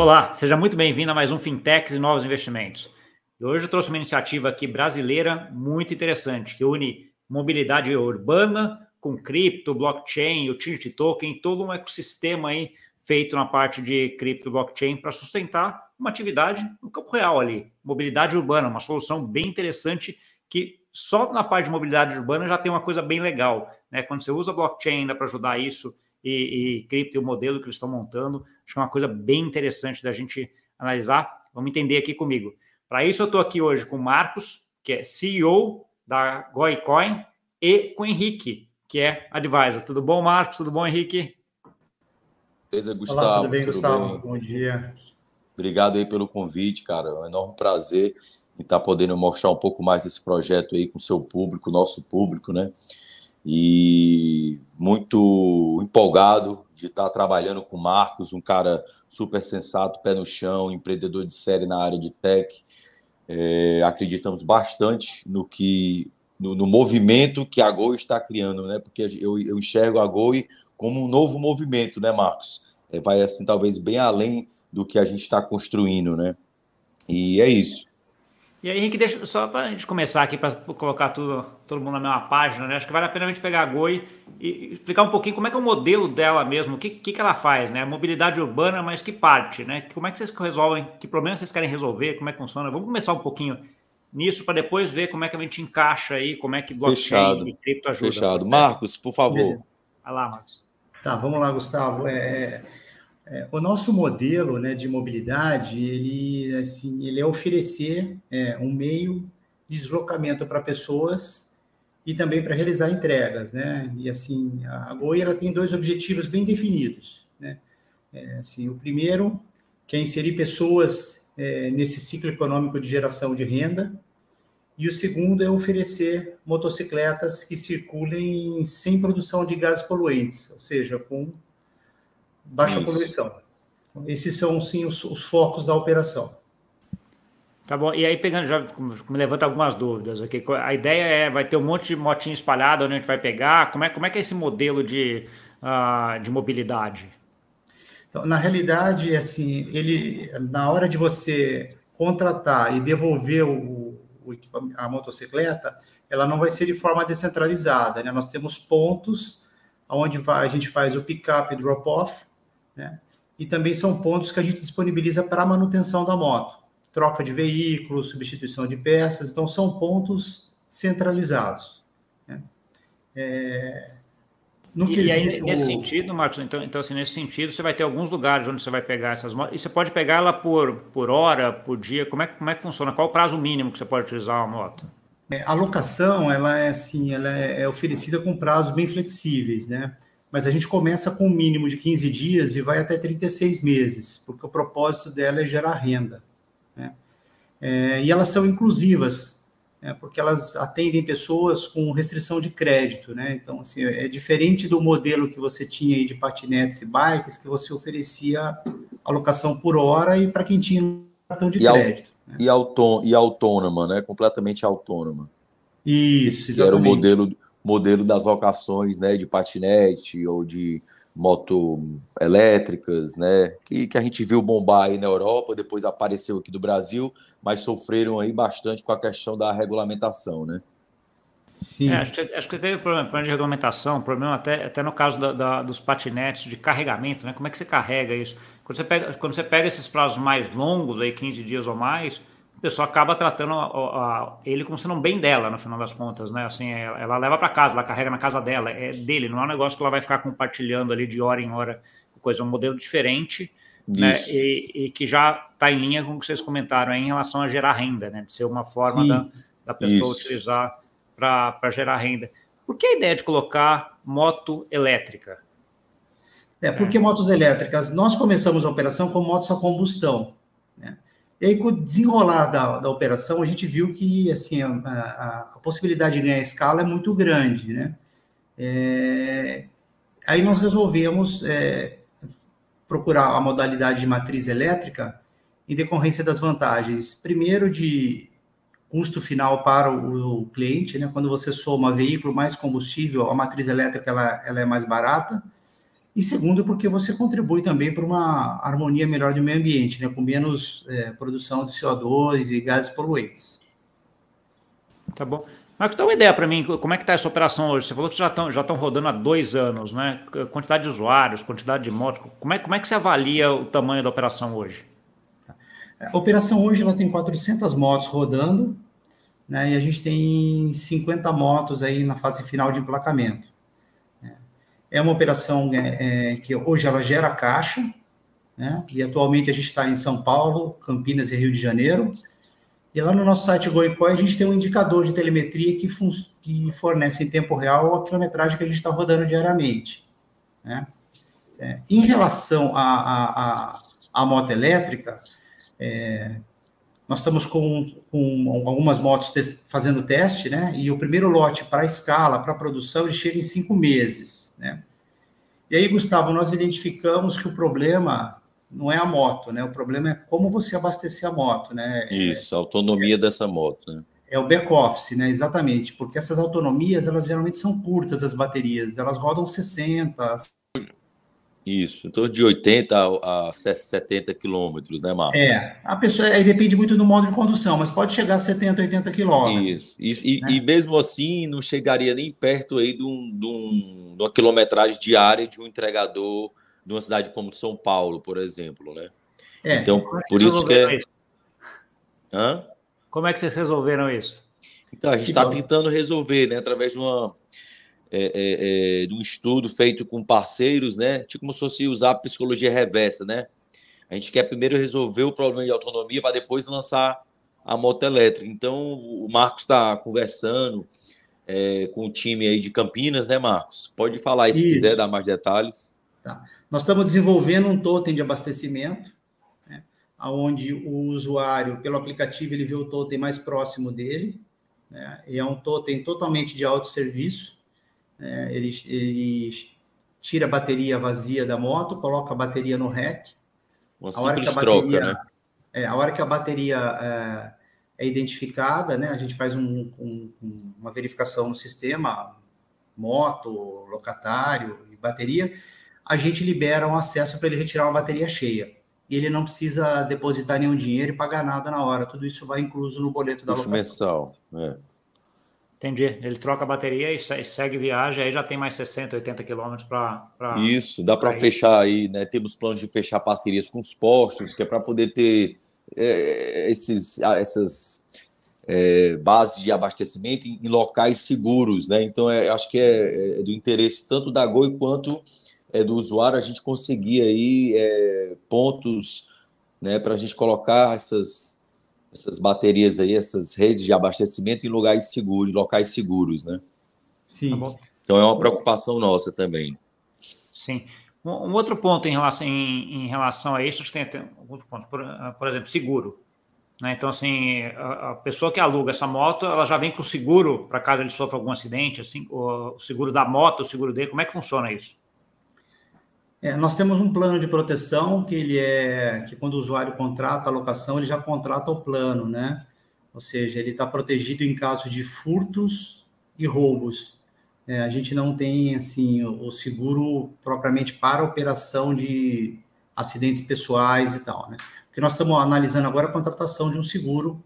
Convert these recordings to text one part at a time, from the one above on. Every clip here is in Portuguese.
Olá, seja muito bem-vindo a mais um Fintechs e Novos Investimentos. Hoje eu trouxe uma iniciativa aqui brasileira muito interessante, que une mobilidade urbana com cripto, blockchain, utility token, todo um ecossistema aí feito na parte de cripto blockchain para sustentar uma atividade no campo real ali, mobilidade urbana, uma solução bem interessante que só na parte de mobilidade urbana já tem uma coisa bem legal, né? Quando você usa blockchain para ajudar isso e, e cripto e o modelo que eles estão montando, acho que é uma coisa bem interessante da gente analisar. Vamos entender aqui comigo. Para isso, eu estou aqui hoje com o Marcos, que é CEO da GoiCoin, e com o Henrique, que é advisor. Tudo bom, Marcos? Tudo bom, Henrique? Beleza, Gustavo. Olá, tudo bem, tudo Gustavo? Bem? Bom dia. Obrigado aí pelo convite, cara. É um enorme prazer em estar podendo mostrar um pouco mais desse projeto aí com o seu público, nosso público, né? E muito empolgado de estar trabalhando com o Marcos, um cara super sensato, pé no chão, empreendedor de série na área de tech. É, acreditamos bastante no que no, no, movimento que a Goi está criando, né? Porque eu, eu enxergo a Goi como um novo movimento, né, Marcos? É, vai assim talvez bem além do que a gente está construindo, né? E é isso. E aí, Henrique, deixa só para a gente começar aqui, para colocar tudo, todo mundo na mesma página, né? Acho que vale a pena a gente pegar a Goi e explicar um pouquinho como é que é o modelo dela mesmo, o que, que, que ela faz, né? Mobilidade urbana, mas que parte, né? Como é que vocês resolvem, que problemas vocês querem resolver, como é que funciona? Vamos começar um pouquinho nisso para depois ver como é que a gente encaixa aí, como é que blockchain Fechado. e cripto ajuda. Fechado. Marcos, por favor. Vai lá, Marcos. Tá, vamos lá, Gustavo. É, é, o nosso modelo né, de mobilidade, ele, assim, ele é oferecer é, um meio de deslocamento para pessoas e também para realizar entregas, né? E assim, a Goi ela tem dois objetivos bem definidos, né? É, assim, o primeiro que é inserir pessoas é, nesse ciclo econômico de geração de renda, e o segundo é oferecer motocicletas que circulem sem produção de gases poluentes, ou seja, com baixa Isso. poluição. Então, esses são, sim, os, os, focos da operação. Tá bom, e aí pegando, já me levanta algumas dúvidas aqui. A ideia é, vai ter um monte de motinho espalhado onde a gente vai pegar, como é, como é que é esse modelo de, uh, de mobilidade? Então, na realidade, assim, ele, na hora de você contratar e devolver o, o a motocicleta, ela não vai ser de forma descentralizada, né? Nós temos pontos onde vai, a gente faz o pick-up e drop-off, né? E também são pontos que a gente disponibiliza para manutenção da moto, troca de veículos, substituição de peças, então são pontos centralizados. Né? É, e, quesito... e aí, nesse sentido, Marcos, então, então assim, nesse sentido, você vai ter alguns lugares onde você vai pegar essas motos, e você pode pegar ela por, por hora, por dia, como é, como é que funciona? Qual o prazo mínimo que você pode utilizar uma moto? É, a locação, ela é assim, ela é, é oferecida com prazos bem flexíveis, né? Mas a gente começa com um mínimo de 15 dias e vai até 36 meses, porque o propósito dela é gerar renda. Né? É, e elas são inclusivas, né? porque elas atendem pessoas com restrição de crédito. Né? Então, assim, é diferente do modelo que você tinha aí de patinetes e bikes, que você oferecia alocação por hora e para quem tinha cartão de e crédito. Né? E, autô e autônoma, né? completamente autônoma. Isso, exatamente. Que era o modelo modelo das locações né, de patinete ou de moto elétricas, né, que, que a gente viu bombar aí na Europa, depois apareceu aqui do Brasil, mas sofreram aí bastante com a questão da regulamentação, né? Sim. É, acho, que, acho, que, teve problema, problema de regulamentação, problema até, até no caso da, da, dos patinetes de carregamento, né? Como é que você carrega isso? Quando você pega, quando você pega esses prazos mais longos, aí 15 dias ou mais, a pessoa acaba tratando a, a, ele como sendo um bem dela, no final das contas, né? Assim, ela, ela leva para casa, ela carrega na casa dela, é dele, não é um negócio que ela vai ficar compartilhando ali de hora em hora, coisa, é um modelo diferente, né? E, e, que já está em linha com o que vocês comentaram aí em relação a gerar renda, né? De ser uma forma da, da pessoa Isso. utilizar para gerar renda. Por que a ideia de colocar moto elétrica? É, porque motos elétricas, nós começamos a operação com motos a combustão. E aí, com o desenrolar da, da operação, a gente viu que assim, a, a, a possibilidade de ganhar escala é muito grande, né? É, aí nós resolvemos é, procurar a modalidade de matriz elétrica em decorrência das vantagens, primeiro de custo final para o, o cliente, né? Quando você soma veículo mais combustível, a matriz elétrica ela, ela é mais barata. E segundo, porque você contribui também para uma harmonia melhor do meio ambiente, né, com menos é, produção de CO2 e gases poluentes. Tá bom. Marcos, dá uma ideia para mim, como é que está essa operação hoje? Você falou que já estão já rodando há dois anos, né? Quantidade de usuários, quantidade de motos. Como é, como é que você avalia o tamanho da operação hoje? A operação hoje ela tem 400 motos rodando, né? E a gente tem 50 motos aí na fase final de emplacamento. É uma operação é, é, que hoje ela gera caixa, né? E atualmente a gente está em São Paulo, Campinas e Rio de Janeiro. E lá no nosso site Goicoi a gente tem um indicador de telemetria que, que fornece em tempo real a quilometragem que a gente está rodando diariamente. Né? É, em relação à moto elétrica, é, nós estamos com, com algumas motos te fazendo teste, né? E o primeiro lote para escala, para produção, ele chega em cinco meses, né? E aí, Gustavo, nós identificamos que o problema não é a moto, né? O problema é como você abastecer a moto, né? Isso, a autonomia é, dessa moto, né? É o back-office, né? Exatamente, porque essas autonomias, elas geralmente são curtas, as baterias, elas rodam 60. Isso, então de 80 a 70 quilômetros, né, Marcos? É, a pessoa, aí depende muito do modo de condução, mas pode chegar a 70, 80 quilômetros. Isso, e, né? e, mesmo assim não chegaria nem perto aí de, um, de, um, de uma quilometragem diária de um entregador numa cidade como São Paulo, por exemplo, né? É, então, por isso que é... Isso? Hã? Como é que vocês resolveram isso? Então, a gente está tentando resolver, né, através de uma é, é, é, de um estudo feito com parceiros, né? Tipo como se fosse usar a psicologia reversa, né? A gente quer primeiro resolver o problema de autonomia para depois lançar a moto elétrica. Então, o Marcos está conversando é, com o time aí de Campinas, né, Marcos? Pode falar aí se Isso. quiser dar mais detalhes. Tá. Nós estamos desenvolvendo um totem de abastecimento, né, onde o usuário, pelo aplicativo, ele vê o totem mais próximo dele. Né, e é um totem totalmente de autosserviço. Né, ele, ele tira a bateria vazia da moto, coloca a bateria no rack. Uma a hora que a bateria, troca, né? É, a hora que a bateria é, é identificada, né, a gente faz um, um, uma verificação no sistema, moto, locatário e bateria, a gente libera um acesso para ele retirar uma bateria cheia. E ele não precisa depositar nenhum dinheiro e pagar nada na hora. Tudo isso vai incluso no boleto da locação. mensal, é. Entendi. Ele troca a bateria e segue viagem, aí já tem mais 60, 80 quilômetros para. Isso, dá para fechar aí, né? Temos planos de fechar parcerias com os postos, que é para poder ter é, esses, essas é, bases de abastecimento em, em, locais seguros, né? Então, é, acho que é, é do interesse tanto da Goi quanto é, do usuário a gente conseguir aí é, pontos né, para a gente colocar essas, essas baterias aí, essas redes de abastecimento em lugares seguros, locais seguros, né? Sim. Tá então é uma preocupação nossa também. Sim. Um, outro ponto em relação, em, em relação a isso, tem, tem alguns pontos, por, por exemplo, seguro. Né? Então, assim, a, a, pessoa que aluga essa moto, ela já vem com o seguro para caso ele sofra algum acidente, assim, o, o seguro da moto, o seguro dele, como é que funciona isso? É, nós temos um plano de proteção que ele é que quando o usuário contrata a locação, ele já contrata o plano, né? Ou seja, ele está protegido em caso de furtos e roubos. É, a gente não tem assim o seguro propriamente para operação de acidentes pessoais e tal, né? Porque nós estamos analisando agora a contratação de um seguro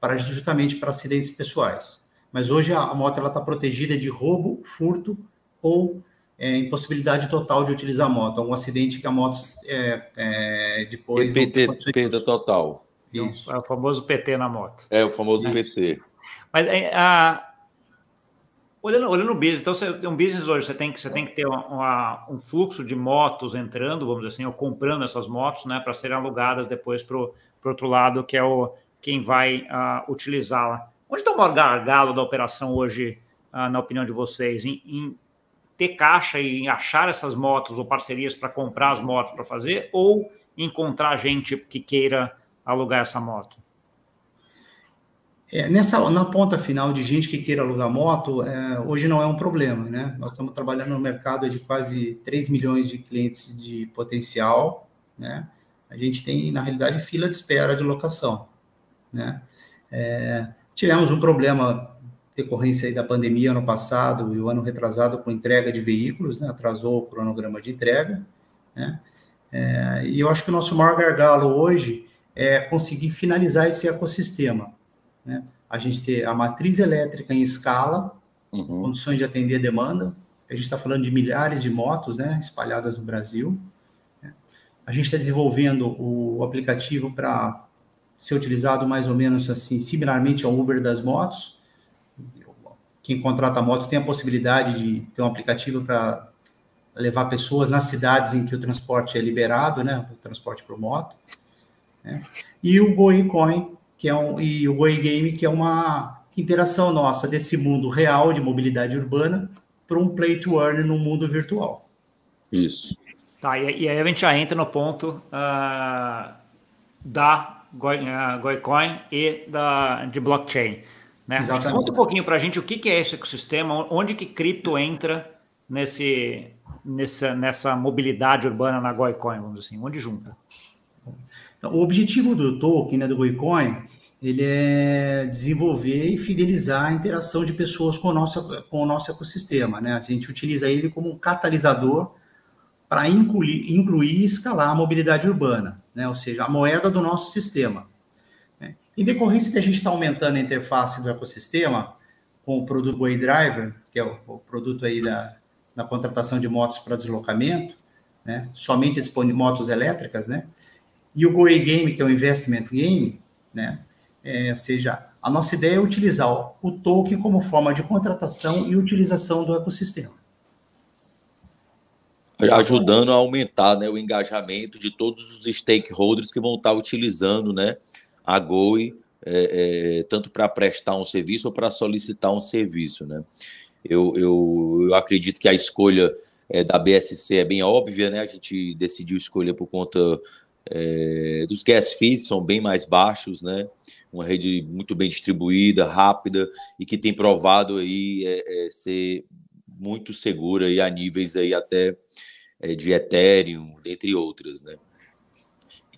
para justamente para acidentes pessoais. Mas hoje a moto ela está protegida de roubo, furto ou é, impossibilidade total de utilizar a moto, algum acidente que a moto é, é, depois. PT, perda total. Isso. É o famoso PT na moto. É, o famoso é. PT. Mas a, olhando, olhando o business, então você tem um business hoje, você tem que, você tem que ter uma, uma, um fluxo de motos entrando, vamos dizer assim, ou comprando essas motos, né, para serem alugadas depois para o outro lado, que é o quem vai uh, utilizá-la. Onde está o maior gargalo da operação hoje, uh, na opinião de vocês? Em, em ter caixa e achar essas motos ou parcerias para comprar as motos para fazer, ou encontrar gente que queira alugar essa moto? É, nessa, na ponta final de gente que queira alugar moto, é, hoje não é um problema, né? Nós estamos trabalhando no mercado de quase 3 milhões de clientes de potencial, né? A gente tem, na realidade, fila de espera de locação, né? É, tivemos um problema decorrência aí da pandemia ano passado e o ano retrasado com entrega de veículos, né? atrasou o cronograma de entrega. Né? É, e eu acho que o nosso maior gargalo hoje é conseguir finalizar esse ecossistema. Né? A gente ter a matriz elétrica em escala, uhum. condições de atender a demanda. A gente está falando de milhares de motos né, espalhadas no Brasil. Né? A gente está desenvolvendo o aplicativo para ser utilizado mais ou menos assim, similarmente ao Uber das motos. Quem contrata a moto tem a possibilidade de ter um aplicativo para levar pessoas nas cidades em que o transporte é liberado, né, o transporte por moto. Né? E o GoiCoin, que é um, e o Goi Game, que é uma interação nossa desse mundo real de mobilidade urbana para um play to earn no mundo virtual. Isso. Tá, e, e aí a gente já entra no ponto uh, da Goicoin e da, de blockchain. Né? Exatamente. Conta um pouquinho para a gente o que, é esse ecossistema, onde que cripto entra nesse, nessa, nessa mobilidade urbana na Goicoin, vamos dizer assim, onde junta? Então, o objetivo do token, né, do Goicoin, ele é desenvolver e fidelizar a interação de pessoas com o nosso, com o nosso ecossistema. Né? A gente utiliza ele como um catalisador para incluir, incluir e escalar a mobilidade urbana né? ou seja, a moeda do nosso sistema. Em decorrência de a gente estar tá aumentando a interface do ecossistema com o produto Way Driver, que é o, o produto aí da, da contratação de motos para deslocamento, né? somente expõe motos elétricas, né? e o Goei Game, que é o Investment Game, né? É, seja, a nossa ideia é utilizar o token como forma de contratação e utilização do ecossistema ajudando a aumentar né, o engajamento de todos os stakeholders que vão estar utilizando né, a GOI, é, é, tanto para prestar um serviço ou para solicitar um serviço. Né? Eu, eu, eu acredito que a escolha é, da BSC é bem óbvia, né? a gente decidiu escolher por conta é, dos gas fees, são bem mais baixos, né? uma rede muito bem distribuída, rápida e que tem provado aí é, é, ser muito segura e a níveis aí até de Ethereum, dentre outras, né?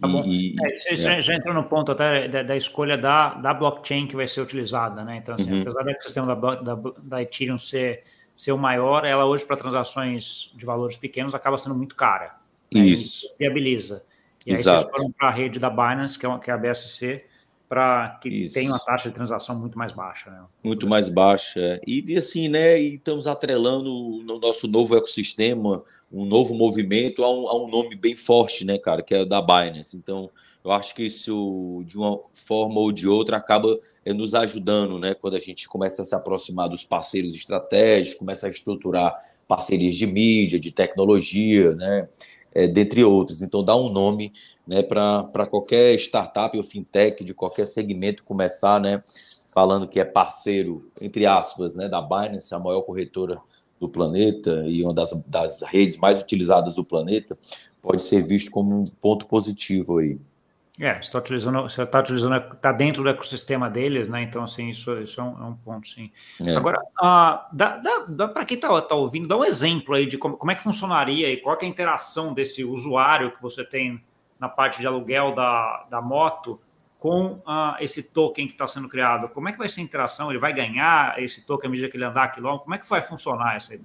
Tá bom. E, é, você é. já entrou no ponto até da, da, escolha da, da blockchain que vai ser utilizada, né? Então, assim, uhum. apesar do sistema da, da, da Ethereum ser, ser o maior, ela hoje, para transações de valores pequenos, acaba sendo muito cara. Né? Isso. E viabiliza. E Exato. aí vocês foram para a rede da Binance, que é, uma, que é a BSC, para que Isso. tenha uma taxa de transação muito mais baixa. Né? Muito mais baixa. É. E assim, né? E estamos atrelando no nosso novo ecossistema, um novo movimento a um, a um, nome bem forte, né, cara, que é da Binance. Então, eu acho que isso, de uma forma ou de outra, acaba é, nos ajudando, né? Quando a gente começa a se aproximar dos parceiros estratégicos, começa a estruturar parcerias de mídia, de tecnologia, né? É, dentre outros. Então, dá um nome né, para qualquer startup ou fintech de qualquer segmento começar, né, falando que é parceiro, entre aspas, né, da Binance, a maior corretora do planeta e uma das, das redes mais utilizadas do planeta, pode ser visto como um ponto positivo aí. É, você está utilizando, você está utilizando, está dentro do ecossistema deles, né? Então, assim, isso, isso é, um, é um ponto, sim. É. Agora, uh, dá, dá, dá para quem está tá ouvindo, dá um exemplo aí de como, como é que funcionaria e qual é a interação desse usuário que você tem na parte de aluguel da, da moto com uh, esse token que está sendo criado? Como é que vai ser a interação? Ele vai ganhar esse token à medida que ele andar quilômetro? Como é que vai funcionar essa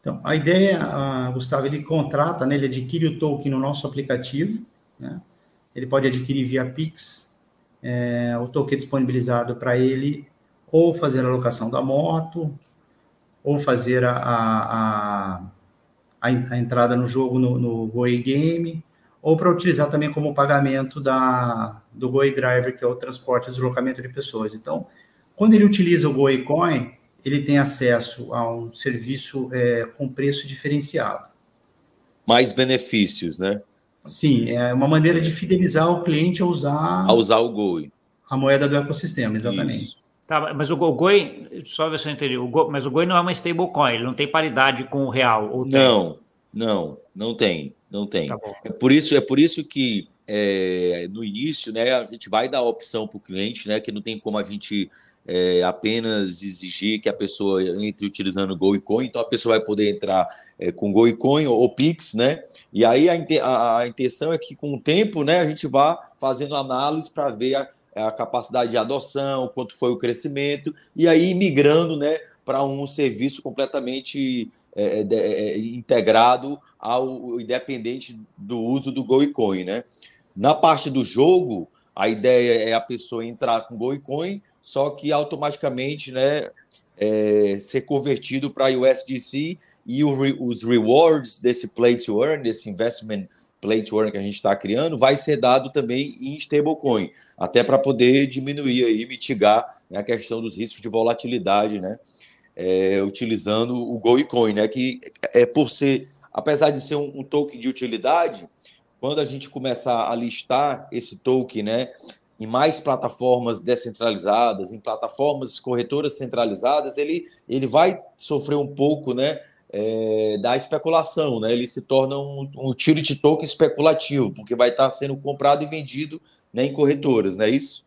Então, a ideia, uh, Gustavo, ele contrata, né, ele adquire o token no nosso aplicativo, né? ele pode adquirir via Pix, é, o token é disponibilizado para ele ou fazer a locação da moto, ou fazer a, a, a a, a entrada no jogo no, no Goi Game, ou para utilizar também como pagamento da, do Goi Driver, que é o transporte e deslocamento de pessoas. Então, quando ele utiliza o Goi Coin, ele tem acesso a um serviço é, com preço diferenciado. Mais benefícios, né? Sim, é uma maneira de fidelizar o cliente a usar... A usar o Goi. A moeda do ecossistema, exatamente. Isso. Tá, mas o, Goi, só ver se eu entendi, o Goi, mas o Goi não é uma stablecoin, ele não tem paridade com o real. Não, não, não tem, não tem. Tá é por isso, é por isso que é, no início, né, a gente vai dar a opção para o cliente, né, que não tem como a gente é, apenas exigir que a pessoa entre utilizando Go e Coin, então a pessoa vai poder entrar é, com Go e Coin ou, ou, Pix, né? E aí a, a, a, intenção é que com o tempo, né, a gente vá fazendo análise para ver a, a capacidade de adoção, quanto foi o crescimento, e aí migrando né, para um serviço completamente é, é, é, integrado ao independente do uso do Goicoin. Né? Na parte do jogo, a ideia é a pessoa entrar com Goicoin, só que automaticamente né, é, ser convertido para USDC e o, os rewards desse play to earn, desse investment play to earn que a gente está criando, vai ser dado também em stablecoin, até para poder diminuir e mitigar né, a questão dos riscos de volatilidade, né? É, utilizando o Goicoin, né? Que é por ser, apesar de ser um, um token de utilidade, quando a gente começar a listar esse token, né? em mais plataformas descentralizadas, em plataformas corretoras centralizadas, ele, ele vai sofrer um pouco né, é, da especulação, né? ele se torna um, um utility token especulativo, porque vai estar sendo comprado e vendido né, em corretoras, não é isso?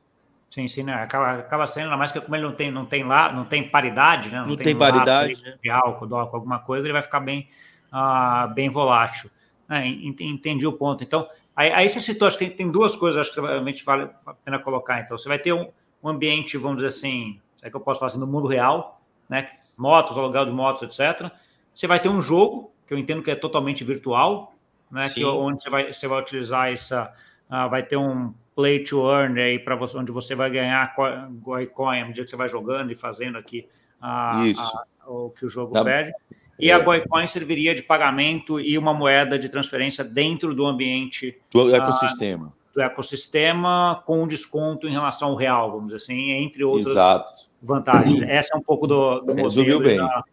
Sim, sim, né? acaba, acaba sendo, ainda mais que como ele não tem, não tem lá, não tem paridade, né? Não, não tem, tem paridade. Né? De álcool, com alguma coisa, ele vai ficar bem, uh, bem volátil. É, entendi o ponto. Então, aí, aí você citou, acho que tem, tem duas coisas acho que realmente vale a pena colocar. Então, você vai ter um, um ambiente, vamos dizer assim, é que eu posso falar assim, no mundo real, né? Motos, aluguel de motos, etc. Você vai ter um jogo, que eu entendo que é totalmente virtual, né? Que, onde você vai, você vai utilizar essa. Uh, vai ter um play to earn aí para você, onde você vai ganhar coin à medida que você vai jogando e fazendo aqui uh, o que o jogo Na... pede. E a Goicoin serviria de pagamento e uma moeda de transferência dentro do ambiente do ecossistema. Uh, do ecossistema com desconto em relação ao real, vamos dizer assim, entre outras Exato. vantagens. Sim. Essa é um pouco do, do modelo bem. Da,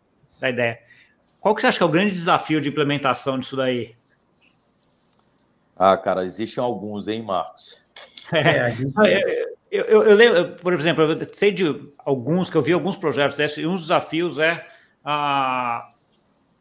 da, ideia. Qual que você acha que é o grande desafio de implementação disso daí? Ah, cara, existem alguns, hein, Marcos? É, gente... eu, eu, eu, lembro, por exemplo, eu sei de alguns que eu vi alguns projetos desses, e um dos desafios é a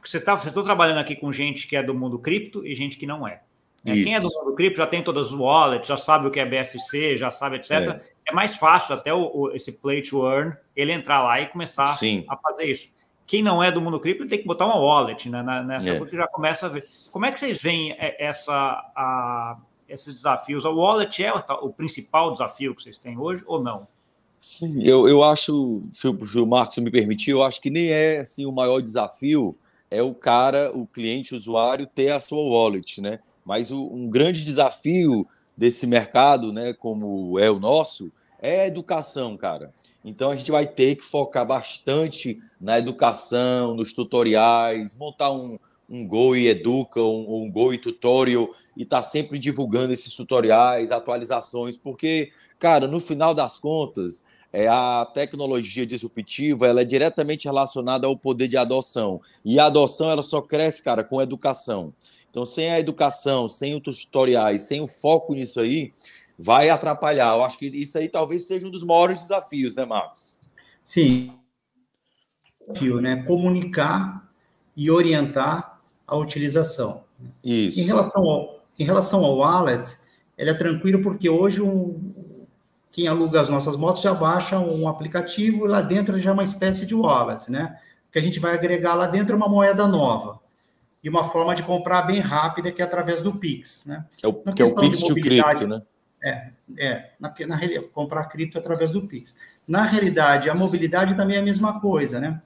você está você tá trabalhando aqui com gente que é do mundo cripto e gente que não é. é quem é do mundo cripto já tem todas as wallets, já sabe o que é BSC, já sabe, etc. É, é mais fácil até o, o, esse play to earn ele entrar lá e começar Sim. a fazer isso. Quem não é do mundo cripto tem que botar uma wallet né, nessa, é. porque já começa a ver. Como é que vocês veem é, essa, a, esses desafios? A wallet é o, o principal desafio que vocês têm hoje ou não? Sim, eu, eu acho, se o, se o Marcos me permitir, eu acho que nem é assim, o maior desafio é o cara, o cliente, o usuário, ter a sua wallet, né? Mas o, um grande desafio desse mercado, né, como é o nosso, é educação, cara. Então a gente vai ter que focar bastante na educação, nos tutoriais, montar um, um Go e Educa, um, um Go e Tutorial, e tá sempre divulgando esses tutoriais, atualizações, porque, cara, no final das contas, é, a tecnologia disruptiva ela é diretamente relacionada ao poder de adoção. E a adoção ela só cresce, cara, com educação. Então, sem a educação, sem os tutoriais, sem o foco nisso aí, vai atrapalhar. Eu acho que isso aí talvez seja um dos maiores desafios, né, Marcos? Sim. Desafio, né? Comunicar e orientar a utilização. Isso. Em relação ao, em relação ao wallet, ele é tranquilo porque hoje um, quem aluga as nossas motos já baixa um aplicativo, lá dentro já é uma espécie de wallet, né? Que a gente vai agregar lá dentro uma moeda nova. E uma forma de comprar bem rápida, que é através do Pix, né? É o, que é o Pix de cripto, né? É, é na, na, comprar cripto através do Pix. Na realidade, a mobilidade também é a mesma coisa, né?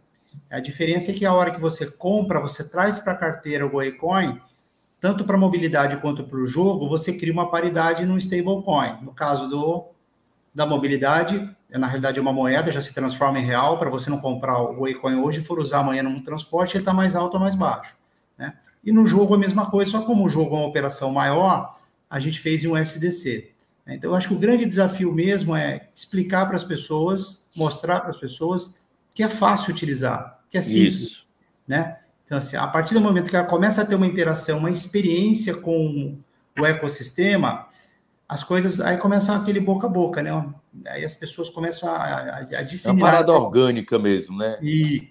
A diferença é que a hora que você compra, você traz para a carteira o Goecoin, tanto para mobilidade quanto para o jogo, você cria uma paridade no stablecoin. No caso do da mobilidade, é, na realidade é uma moeda, já se transforma em real, para você não comprar o Waycoin hoje e for usar amanhã no transporte, ele está mais alto ou mais baixo. Né? E no jogo a mesma coisa, só como o jogo é uma operação maior, a gente fez em um SDC. Né? Então, eu acho que o grande desafio mesmo é explicar para as pessoas, mostrar para as pessoas que é fácil utilizar, que é simples. Isso. Né? Então, assim, a partir do momento que ela começa a ter uma interação, uma experiência com o ecossistema, as coisas aí começam aquele boca a boca, né? Aí as pessoas começam a, a, a disseminar. É uma parada orgânica mesmo, né? E,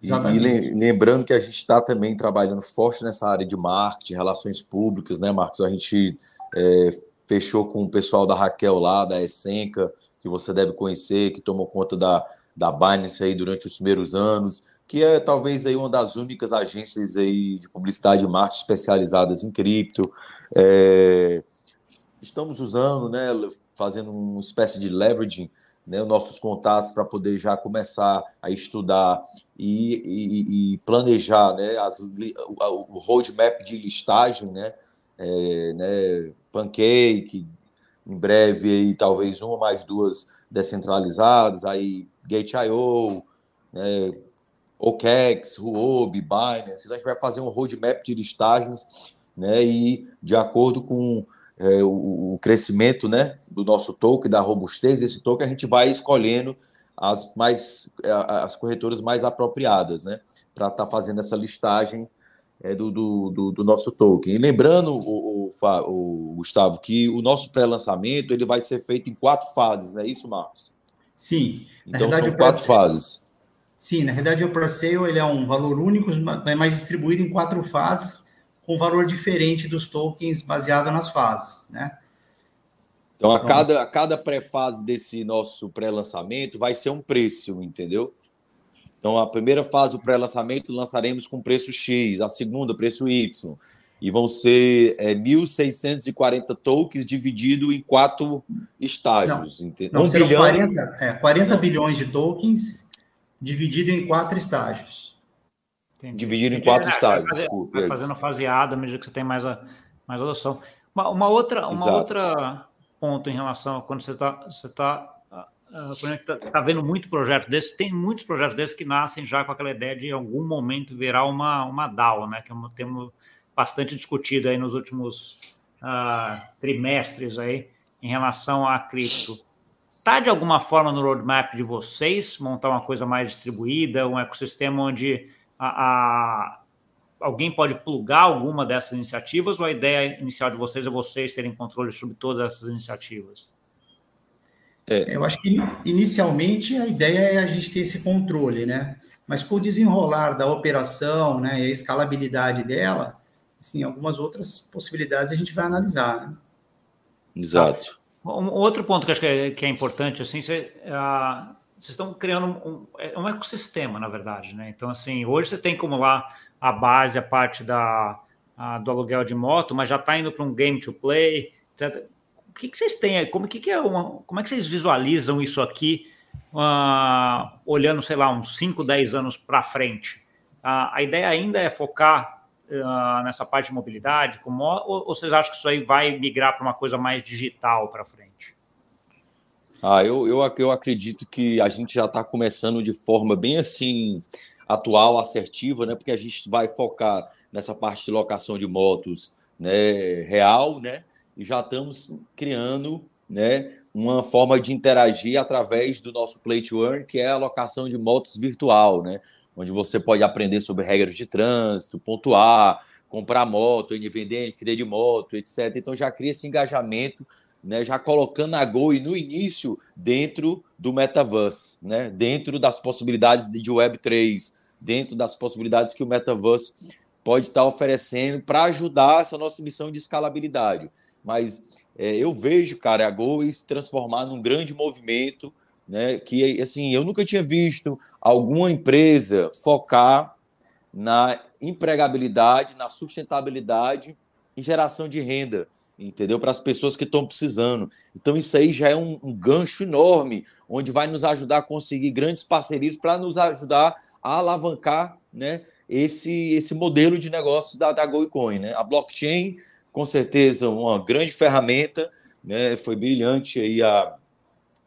exatamente. e, lembrando que a gente está também trabalhando forte nessa área de marketing, relações públicas, né, Marcos? A gente é, fechou com o pessoal da Raquel lá, da Essenca, que você deve conhecer, que tomou conta da, da Binance aí durante os primeiros anos, que é talvez aí uma das únicas agências aí de publicidade e marketing especializadas em cripto. É, estamos usando, né, fazendo uma espécie de leveraging, né, nossos contatos para poder já começar a estudar e, e, e planejar, né, as, o roadmap de listagem, né, é, né, Pancake, em breve aí talvez uma mais duas descentralizadas, aí Gate.io, né, OKEx, Huobi, Binance, então a gente vai fazer um roadmap de listagens, né, e de acordo com é, o, o, crescimento né, do nosso token, da robustez desse token, a gente vai escolhendo as mais as corretoras mais apropriadas, né, para estar tá fazendo essa listagem é, do, do, do, nosso token. E lembrando, o, o, o Gustavo, que o nosso pré-lançamento ele vai ser feito em quatro fases, não é isso, Marcos? Sim. Na então verdade, são quatro fases. Sim, na verdade o pre-sale ele é um valor único, mas distribuído em quatro fases com valor diferente dos tokens baseado nas fases, né? Então, a então, cada, a cada pré-fase desse nosso pré-lançamento vai ser um preço, entendeu? Então, a primeira fase do pré-lançamento lançaremos com preço X, a segunda, preço Y. E vão ser é, 1.640 tokens dividido em quatro estágios. Não, não um bilhão... 40, é, 40 bilhões de tokens dividido em quatro estágios. Entendi. Dividido em quatro é, estágios. Vai, fazer, vai fazendo faseado à medida que você tem mais, a, mais adoção. Uma, uma outra, uma outra ponto em relação a quando você está você tá, uh, tá, tá vendo muito projeto desse, tem muitos projetos desses que nascem já com aquela ideia de em algum momento virar uma, uma DAO, né? Que é um tema bastante discutido aí nos últimos uh, trimestres aí em relação a cripto. Está de alguma forma no roadmap de vocês montar uma coisa mais distribuída, um ecossistema onde a, a, alguém pode plugar alguma dessas iniciativas ou a ideia inicial de vocês é vocês terem controle sobre todas essas iniciativas? É. Eu acho que inicialmente a ideia é a gente ter esse controle, né? Mas com o desenrolar da operação, né, e a escalabilidade dela, assim, algumas outras possibilidades a gente vai analisar. Né? Exato. Um outro ponto que acho que é, que é importante, assim, você, uh, vocês estão criando um, é um, ecossistema, na verdade, né? Então, assim, hoje você tem como lá a base, a parte da, a, do aluguel de moto, mas já está indo para um game to play. Etc. O que, que vocês têm? Como, que que é uma, como é que vocês visualizam isso aqui, uh, olhando, sei lá, uns 5, 10 anos para frente? Uh, a ideia ainda é focar uh, nessa parte de mobilidade, como, ou, ou vocês acham que isso aí vai migrar para uma coisa mais digital para frente? Ah, eu, eu, eu acredito que a gente já está começando de forma bem assim atual, assertiva, né? Porque a gente vai focar nessa parte de locação de motos, né? Real, né? E já estamos criando, né? Uma forma de interagir através do nosso Play to Earn, que é a locação de motos virtual, né? Onde você pode aprender sobre regras de trânsito, pontuar, comprar moto, vender, vender de moto, etc. Então já cria esse engajamento né, já colocando a Goi no início dentro do metaverse, né, dentro das possibilidades de Web3, dentro das possibilidades que o metaverse pode estar oferecendo para ajudar essa nossa missão de escalabilidade. Mas é, eu vejo, cara, a Goi se transformar num grande movimento, né, que assim, eu nunca tinha visto alguma empresa focar na empregabilidade, na sustentabilidade e geração de renda entendeu? Para as pessoas que estão precisando. Então, isso aí já é um, um, gancho enorme, onde vai nos ajudar a conseguir grandes parcerias para nos ajudar a alavancar né, esse, esse modelo de negócio da, da Goicoin. Né? A blockchain, com certeza, uma grande ferramenta, né? foi brilhante aí a,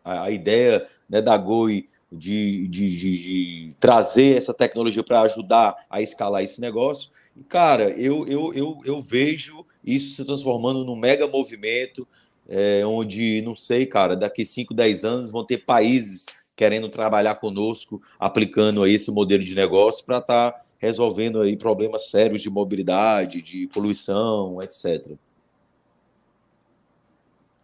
a, ideia né, da Goi de, de, de, de, trazer essa tecnologia para ajudar a escalar esse negócio. E, cara, eu, eu, eu, eu vejo isso se transformando num mega movimento, é, onde, não sei, cara, daqui 5, 10 anos vão ter países querendo trabalhar conosco, aplicando aí esse modelo de negócio para estar tá resolvendo aí problemas sérios de mobilidade, de poluição, etc.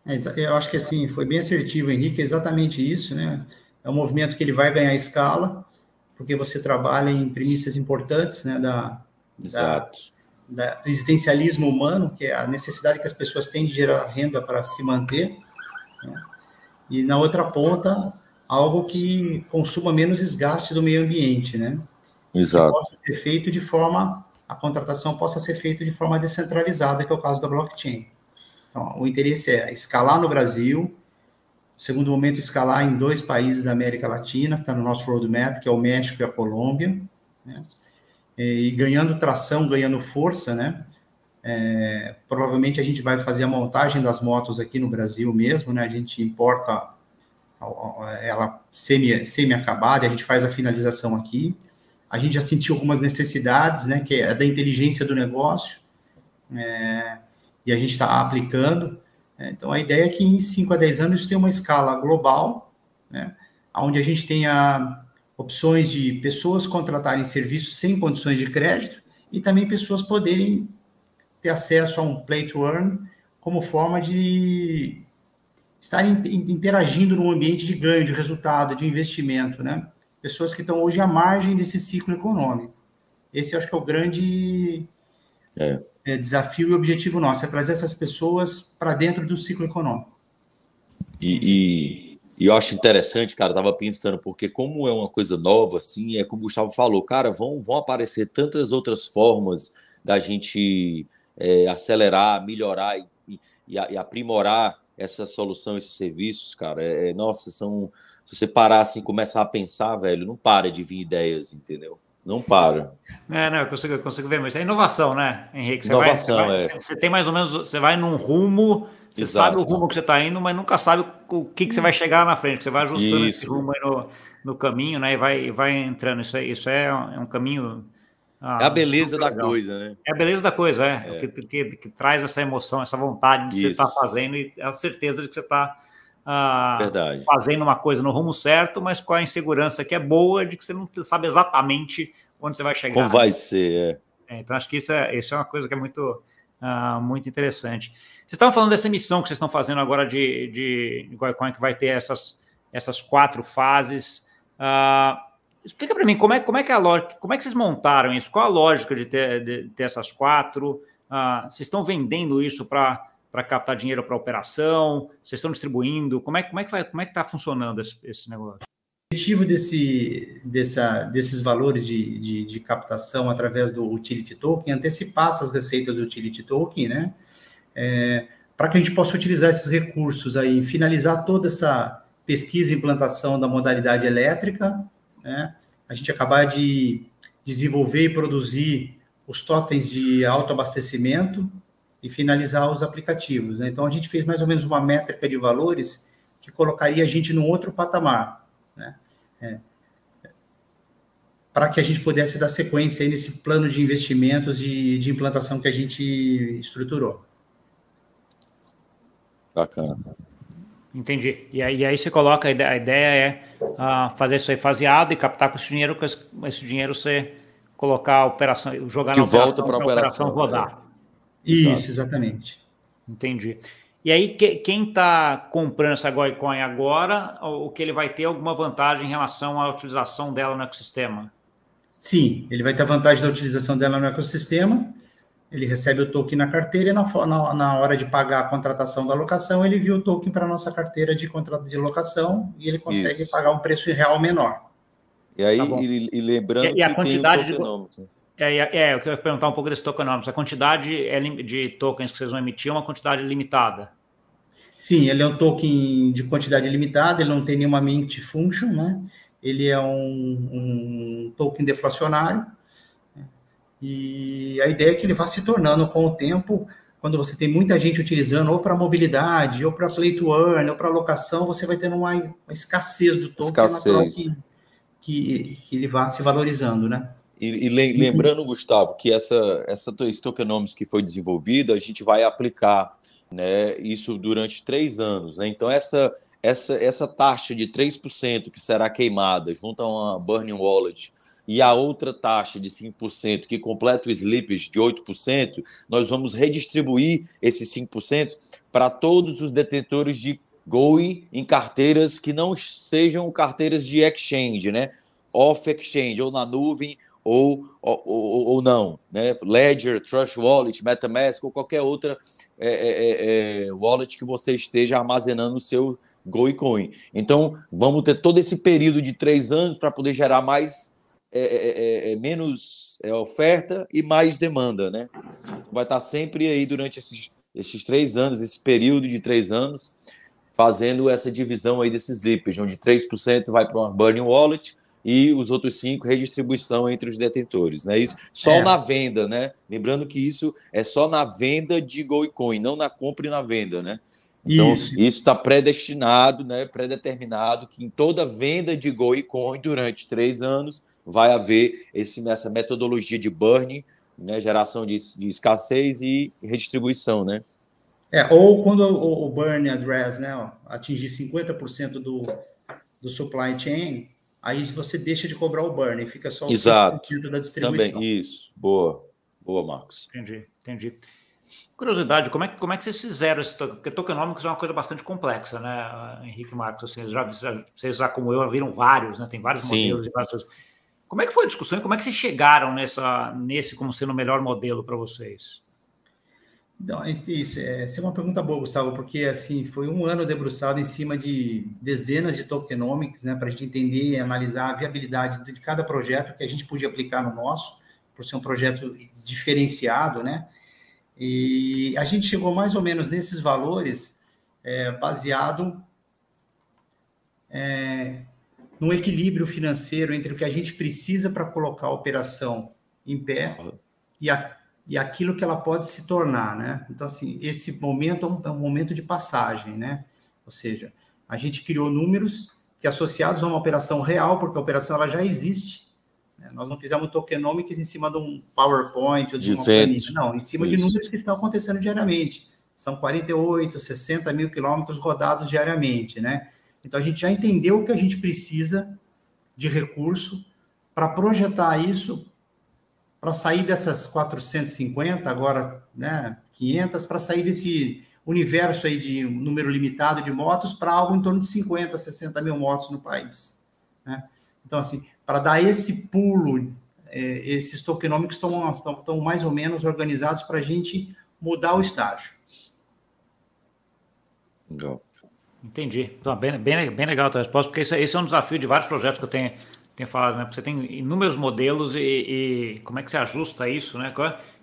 É, eu acho que assim foi bem assertivo, Henrique, é exatamente isso, né? É um movimento que ele vai ganhar escala, porque você trabalha em premissas importantes, né? Da, Exato da, do existencialismo humano, que é a necessidade que as pessoas têm de gerar renda para se manter, né? e na outra ponta, algo que consuma menos desgaste do meio ambiente, né? Exato. Que possa ser feito de forma, a contratação possa ser feita de forma descentralizada, que é o caso da blockchain. Então, o interesse é escalar no Brasil, segundo momento, escalar em dois países da América Latina, que está no nosso roadmap, que é o México e a Colômbia, né? e ganhando tração, ganhando força, né? É, provavelmente a gente vai fazer a montagem das motos aqui no Brasil mesmo, né? A gente importa ela semi, semi-acabada, a gente faz a finalização aqui. A gente já sentiu algumas necessidades, né? Que é da inteligência do negócio, é, e a gente está aplicando. É, então a ideia é que em 5 a 10 anos tenha uma escala global, né? Onde a gente tenha opções de pessoas contratarem serviços sem condições de crédito e também pessoas poderem ter acesso a um play to earn como forma de estar interagindo num ambiente de ganho, de resultado, de investimento, né? Pessoas que estão hoje à margem desse ciclo econômico. Esse acho que é o grande é. É, desafio e objetivo nosso, é trazer essas pessoas para dentro do ciclo econômico. E, e, e, eu acho interessante, cara, tava pensando, porque como é uma coisa nova, assim, é como o Gustavo falou, cara, vão, vão aparecer tantas outras formas da gente é, acelerar, melhorar e, e, e, aprimorar essa solução, esses serviços, cara. É, é, nossa, são. Se você parar assim começar a pensar, velho, não para de vir ideias, entendeu? Não para. É, não, eu consigo, eu consigo ver, mas é inovação, né, Henrique? Você inovação, vai, você, vai, é. você tem mais ou menos, você vai num rumo, você Exato. sabe o rumo que você está indo, mas nunca sabe o que, que você vai chegar na frente. Você vai ajustando isso. esse rumo aí no, no caminho, né? E vai, vai entrando. Isso, é, isso é, um, é um caminho ah, é a beleza da legal. coisa, né? É a beleza da coisa, é. é. Que, que, que, traz essa emoção, essa vontade de Isso. você estar tá fazendo e a certeza de que você está ah, fazendo uma coisa no rumo certo, mas com a insegurança que é boa de que você não sabe exatamente onde você vai chegar. Como vai ser, é. é então, acho que isso é, isso é uma coisa que é muito, ah, muito interessante. Vocês estavam falando dessa missão que vocês estão fazendo agora de, de, de que vai ter essas, essas quatro fases. Ah, Explica para mim como é, como é que é a lógica, como é que vocês montaram isso? Qual a lógica de ter, de ter essas quatro? Ah, vocês estão vendendo isso para para captar dinheiro para operação? Vocês estão distribuindo? Como é, como é que é está funcionando esse, esse negócio? O objetivo desse, dessa, desses valores de, de, de, captação através do utility token é antecipar essas receitas do utility token, né? É, para que a gente possa utilizar esses recursos aí, finalizar toda essa pesquisa e implantação da modalidade elétrica, né? a gente acabar de desenvolver e produzir os totens de autoabastecimento e finalizar os aplicativos. Né? Então, a gente fez mais ou menos uma métrica de valores que colocaria a gente num outro patamar, né? É, para que a gente pudesse dar sequência nesse plano de investimentos e de implantação que a gente estruturou. Bacana. Entendi. E aí, e aí você coloca, a ideia, a ideia é uh, fazer isso aí faseado e captar com esse dinheiro, com esse, esse dinheiro você colocar a operação, jogar que na volta para a operação, rodar. É. Isso, exatamente. Entendi. E aí, que, quem está comprando essa Goicoin agora, o que ele vai ter alguma vantagem em relação à utilização dela no ecossistema? Sim, ele vai ter vantagem da utilização dela no ecossistema ele recebe o token na carteira e na, na, na, hora de pagar a contratação da locação, ele viu o token para a nossa carteira de contrato de locação e ele consegue Isso. pagar um preço real menor. E aí, tá e, e, lembrando e, e a quantidade de é, é, eu queria perguntar um pouco desse tokenômetro. A quantidade é de tokens que vocês vão emitir é uma quantidade limitada? Sim, ele é um token de quantidade limitada, ele não tem nenhuma mint function, né? Ele é um, um token deflacionário, e a ideia é que ele vá se tornando com o tempo, quando você tem muita gente utilizando ou para mobilidade, ou para play to earn, ou para locação, você vai tendo uma, uma escassez do token é escassez. Que, que, que, ele vá se valorizando, né? E, e lembrando, Gustavo, que essa, essa esse tokenomics que foi desenvolvida, a gente vai aplicar né, isso durante três anos. Né? Então, essa, essa, essa taxa de 3% que será queimada junto a uma Burning Wallet e a outra taxa de 5% que completa o slippage de 8%, nós vamos redistribuir esses 5% para todos os detentores de GOI em carteiras que não sejam carteiras de exchange, né? Off exchange, ou na nuvem, ou, ou, ou não, né? Ledger, Trust Wallet, MetaMask ou qualquer outra é, é, é, é wallet que você esteja armazenando o seu GOI Coin. Então, vamos ter todo esse período de três anos para poder gerar mais é é, menos oferta e mais demanda, né? Vai estar sempre aí durante esses esses três anos, esse período de três anos, fazendo essa divisão aí desses slippage, onde 3% vai para uma burning wallet e os outros 5% redistribuição entre os detentores, né? Isso só é. na venda, né? Lembrando que isso é só na venda de Goicoin, não na compra e na venda, né? Então, isso está predestinado, né, predeterminado, que em toda venda de Goicoin durante três anos vai haver esse, essa metodologia de burning, né, geração de, de escassez e redistribuição, né? É, ou quando o, o burn address né, ó, atingir 50% do, do supply chain, aí você deixa de cobrar o burn e fica só o Exato. da distribuição. Também, isso. Boa. Boa, Marcos. Entendi, entendi. Curiosidade, como é, como é que vocês fizeram isso? Porque tokenômicos é uma coisa bastante complexa, né, Henrique Marcos? Assim, já, já, vocês já, como eu, viram vários, né? Tem vários Sim. modelos e várias Como é que foi a discussão e como é que vocês chegaram nessa, nesse como sendo o melhor modelo para vocês? Então, isso, é, essa é uma pergunta boa, Gustavo, porque assim foi um ano debruçado em cima de dezenas de tokenomics, né, para a gente entender e analisar a viabilidade de cada projeto que a gente podia aplicar no nosso, por ser um projeto diferenciado, né? E a gente chegou mais ou menos nesses valores é, baseado é, no equilíbrio financeiro entre o que a gente precisa para colocar a operação em pé e, a, e aquilo que ela pode se tornar, né? Então, assim, esse momento é um, é um momento de passagem, né? Ou seja, a gente criou números que associados a uma operação real, porque a operação ela já existe, né? Nós não fizemos tokenomics em cima de um PowerPoint ou de, de uma planilha, não, em cima Isso. de números que estão acontecendo diariamente. São 48, 60 mil quilômetros rodados diariamente, né? Então a gente já entendeu o que a gente precisa de recurso para projetar isso, para sair dessas 450, agora né, 500, para sair desse universo aí de número limitado de motos para algo em torno de 50, 60 mil motos no país. Né? Então, assim, para dar esse pulo, é, esses tokenômicos estão, estão mais ou menos organizados para a gente mudar o estágio. Legal. Entendi. Então, bem, bem, bem legal a tua resposta, porque esse, esse, é um desafio de vários projetos que eu tenho, tenho falado, né? Você tem inúmeros modelos e, e como é que você ajusta isso, né?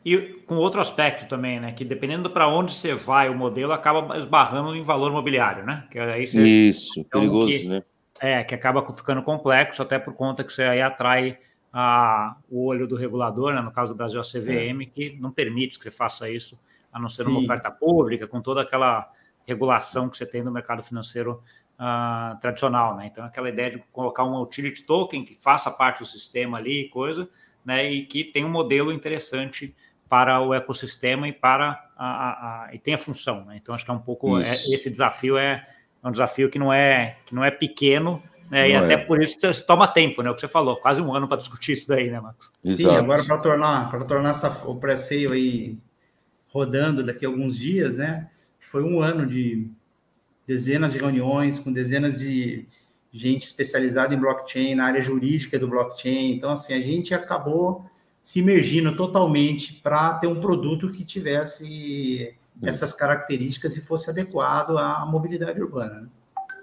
E com outro aspecto também, né? Que dependendo para onde você vai, o modelo acaba esbarrando em valor imobiliário, né? Que aí você, isso, então, perigoso, que, né? É, que acaba ficando complexo, até por conta que você aí atrai a, o olho do regulador, né, no caso do Brasil, a CVM, é. que não permite que você faça isso, a não ser Sim. uma oferta pública, com toda aquela regulação que você tem no mercado financeiro uh, tradicional. Né? Então, aquela ideia de colocar um utility token que faça parte do sistema ali, coisa, né, e que tem um modelo interessante para o ecossistema e para a, a, a e tem a função. Né? Então, acho que é um pouco é, esse desafio é é um desafio que não é, que não é pequeno, né? e até é. por isso toma tempo, né? O que você falou, quase um ano para discutir isso daí, né, Marcos? Sim, agora para tornar, para tornar essa, o pré-sale aí rodando daqui a alguns dias, né? Foi um ano de dezenas de reuniões com dezenas de gente especializada em blockchain, na área jurídica do blockchain. Então, assim, a gente acabou se imergindo totalmente para ter um produto que tivesse essas características e fosse adequado à mobilidade urbana. Né?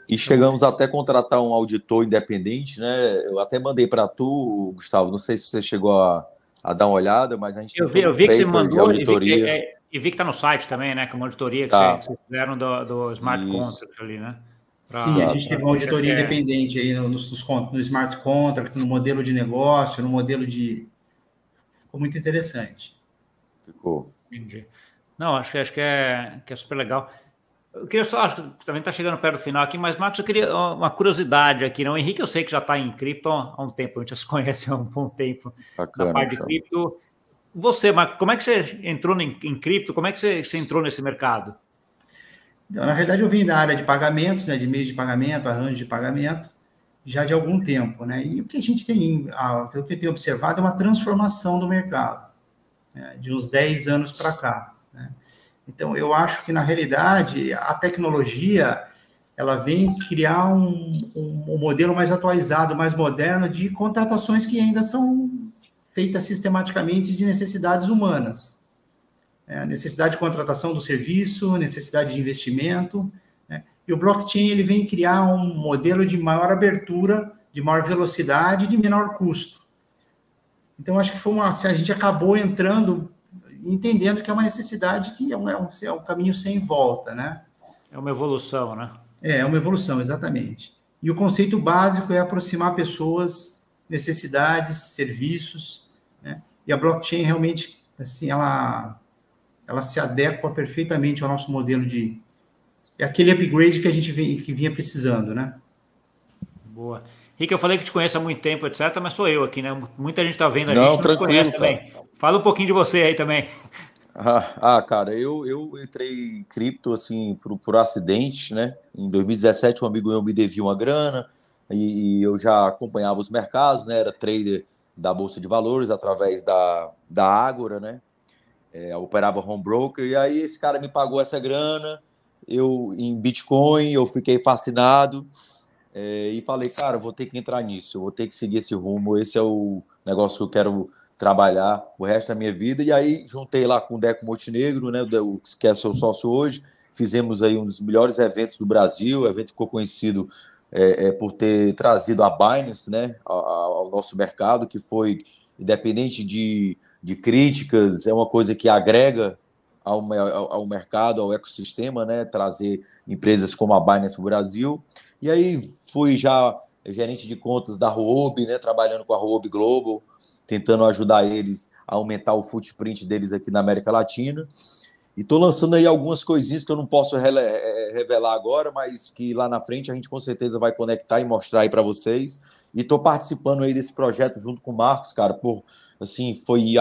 E chegamos até a contratar um auditor independente, né? Eu até mandei para tu, Gustavo, não sei se você chegou a, a dar uma olhada, mas a gente Eu vi, eu vi que você mandou vi que, é, e vi que tá no site também, né? Que é uma auditoria que tá. vocês fizeram do, do Smart Isso. Contract ali, né? Pra, Sim, a gente teve uma auditoria é. independente aí no, no, no Smart Contract, no modelo de negócio, no modelo de. Ficou muito interessante. Ficou. Entendi. Não, acho que, acho que, é, que é super legal. Eu queria só, acho que também está chegando perto do final aqui, mas Marcos, eu queria uma curiosidade aqui. Não? O Henrique, eu sei que já está em cripto há um tempo, a gente já se conhece há um bom tempo Bacana, na parte de cripto. Você, Marcos, como é que você entrou em, em cripto? Como é que você, você entrou nesse mercado? Então, na verdade, eu vim da área de pagamentos, né, de meios de pagamento, arranjo de pagamento, já de algum tempo. Né? E o que a gente tem, o que eu tenho observado é uma transformação do mercado, né, de uns 10 anos para cá. Né? Então, eu acho que, na realidade, a tecnologia ela vem criar um, um, um, modelo mais atualizado, mais moderno de contratações que ainda são feitas sistematicamente de necessidades humanas. É, necessidade de contratação do serviço, necessidade de investimento. Né? E o blockchain ele vem criar um modelo de maior abertura, de maior velocidade e de menor custo. Então, acho que foi uma, a gente acabou entrando entendendo que é uma necessidade que é um, é um, é um caminho sem volta, né? É uma evolução, né? É, é uma evolução, exatamente. E o conceito básico é aproximar pessoas, necessidades, serviços, né? E a blockchain realmente, assim, ela, ela se adequa perfeitamente ao nosso modelo de... É aquele upgrade que a gente vem, que vinha precisando, né? Boa. Rick, eu falei que te conheço há muito tempo, etc., mas sou eu aqui, né? Muita gente está vendo a não, gente, não conhece cara. também. Fala um pouquinho de você aí também. Ah, ah, cara, eu, eu entrei em cripto assim por, por acidente, né? Em 2017, um amigo meu me devia uma grana e, e, eu já acompanhava os mercados, né? Era trader da Bolsa de Valores através da, da Ágora, né? É, operava home broker e aí esse cara me pagou essa grana, eu em Bitcoin, eu fiquei fascinado é, e falei, cara, vou ter que entrar nisso, vou ter que seguir esse rumo, esse é o negócio que eu quero trabalhar o resto da minha vida. E aí juntei lá com o Deco Montenegro, né, o que é seu sócio hoje. Fizemos aí um dos melhores eventos do Brasil. O evento ficou conhecido é, é, por ter trazido a Binance né, ao, nosso mercado, que foi, independente de, de críticas, é uma coisa que agrega ao, ao, ao mercado, ao ecossistema, né, trazer empresas como a Binance para o Brasil. E aí fui já gerente de contas da Huobi, né, trabalhando com a Huobi Global, tentando ajudar eles a aumentar o footprint deles aqui na América Latina. E estou lançando aí algumas coisinhas que eu não posso é, revelar agora, mas que lá na frente a gente com certeza vai conectar e mostrar aí para vocês. E estou participando aí desse projeto junto com o Marcos, cara, por assim, foi,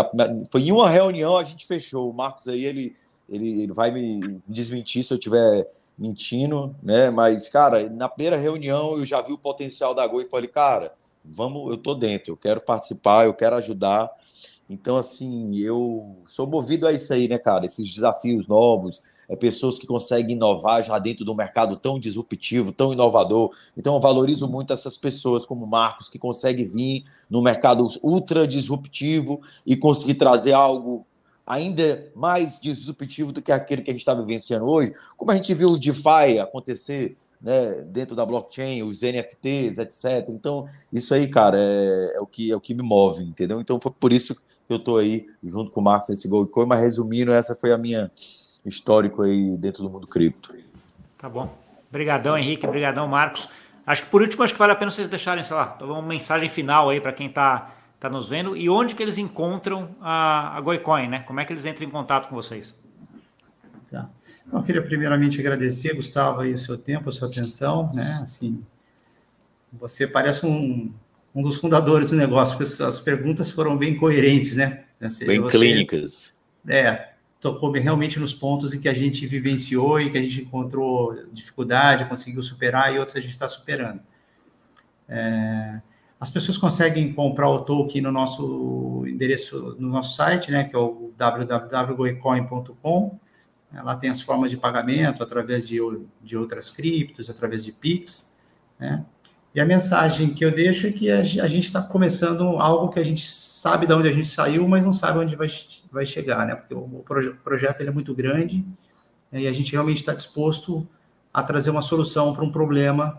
foi em uma reunião a gente fechou. O Marcos aí, ele, ele, ele vai me desmentir se eu tiver mentindo, né? Mas, cara, na primeira reunião eu já vi o potencial da Goi e falei, cara, vamos, eu tô dentro, eu quero participar, eu quero ajudar. Então, assim, eu sou movido a isso aí, né, cara? Esses desafios novos, é pessoas que conseguem inovar já dentro de um mercado tão disruptivo, tão inovador. Então, eu valorizo muito essas pessoas como Marcos, que conseguem vir no mercado ultra disruptivo e conseguir trazer algo ainda mais disruptivo do que aquele que a gente está vivenciando hoje, como a gente viu o DeFi acontecer né, dentro da blockchain, os NFTs, etc. Então, isso aí, cara, é, é, o, que, é o que me move, entendeu? Então, foi por isso que eu estou aí junto com o Marcos nesse Goldcoin, mas resumindo, essa foi a minha histórico aí dentro do mundo cripto. Tá bom. Obrigadão, Henrique. Obrigadão, Marcos. Acho que por último, acho que vale a pena vocês deixarem, sei lá, uma mensagem final aí para quem está tá nos vendo e onde que eles encontram a, a Goicoin, né? Como é que eles entram em contato com vocês? Tá. Eu queria primeiramente agradecer, Gustavo, aí, o seu tempo, a sua atenção, né? Assim, você parece um, um dos fundadores do negócio, porque as perguntas foram bem coerentes, né? Bem você, clínicas. É, tocou realmente nos pontos em que a gente vivenciou e que a gente encontrou dificuldade, conseguiu superar e outros a gente está superando. É, as pessoas conseguem comprar o token no nosso endereço, no nosso site, né, que é o www.goecoin.com. Lá tem as formas de pagamento através de, de outras criptos, através de Pix, né? E a mensagem que eu deixo é que a gente está começando algo que a gente sabe de onde a gente saiu, mas não sabe onde vai, vai chegar, né? Porque o, o projeto ele é muito grande né? e a gente realmente está disposto a trazer uma solução para um problema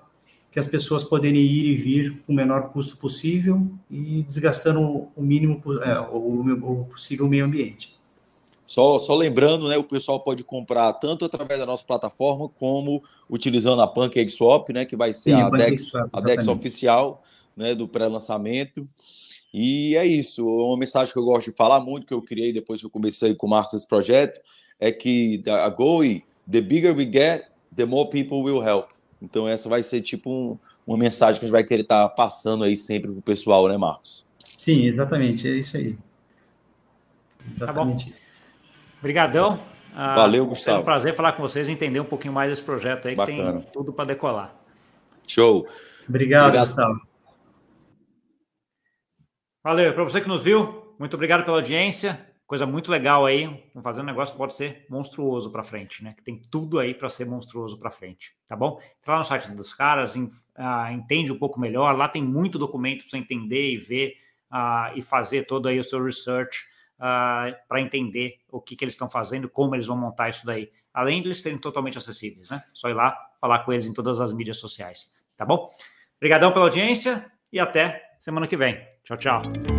que as pessoas poderem ir e vir com o menor custo possível e desgastando o mínimo é, o, o possível meio ambiente. Só, só lembrando, né, o pessoal pode comprar tanto através da nossa plataforma como utilizando a PancakeSwap, né, que vai ser Sim, a, Dex, a Dex oficial né, do pré-lançamento. E é isso. Uma mensagem que eu gosto de falar muito, que eu criei depois que eu comecei com o Marcos esse projeto, é que a GOI, the bigger we get, the more people will help. Então, essa vai ser tipo um, uma mensagem que a gente vai querer estar tá passando aí sempre para o pessoal, né, Marcos? Sim, exatamente, é isso aí. Exatamente tá isso. Obrigadão. Ah, Valeu, Gustavo. É um prazer falar com vocês e entender um pouquinho mais desse projeto aí, Bacana. que tem tudo para decolar. Show. Obrigado, obrigado. Gustavo. Valeu. Para você que nos viu, muito obrigado pela audiência coisa muito legal aí, fazer um negócio que pode ser monstruoso para frente, né? Que tem tudo aí para ser monstruoso para frente, tá bom? Entra lá no site dos caras, uh, entende um pouco melhor, lá tem muito documento para você entender e ver uh, e fazer todo aí o seu research uh, ah, para entender o que, que eles estão fazendo, como eles vão montar isso daí, além de eles serem totalmente acessíveis, né? Só ir lá falar com eles em todas as mídias sociais, tá bom? Obrigadão pela audiência e até semana que vem. Tchau, tchau.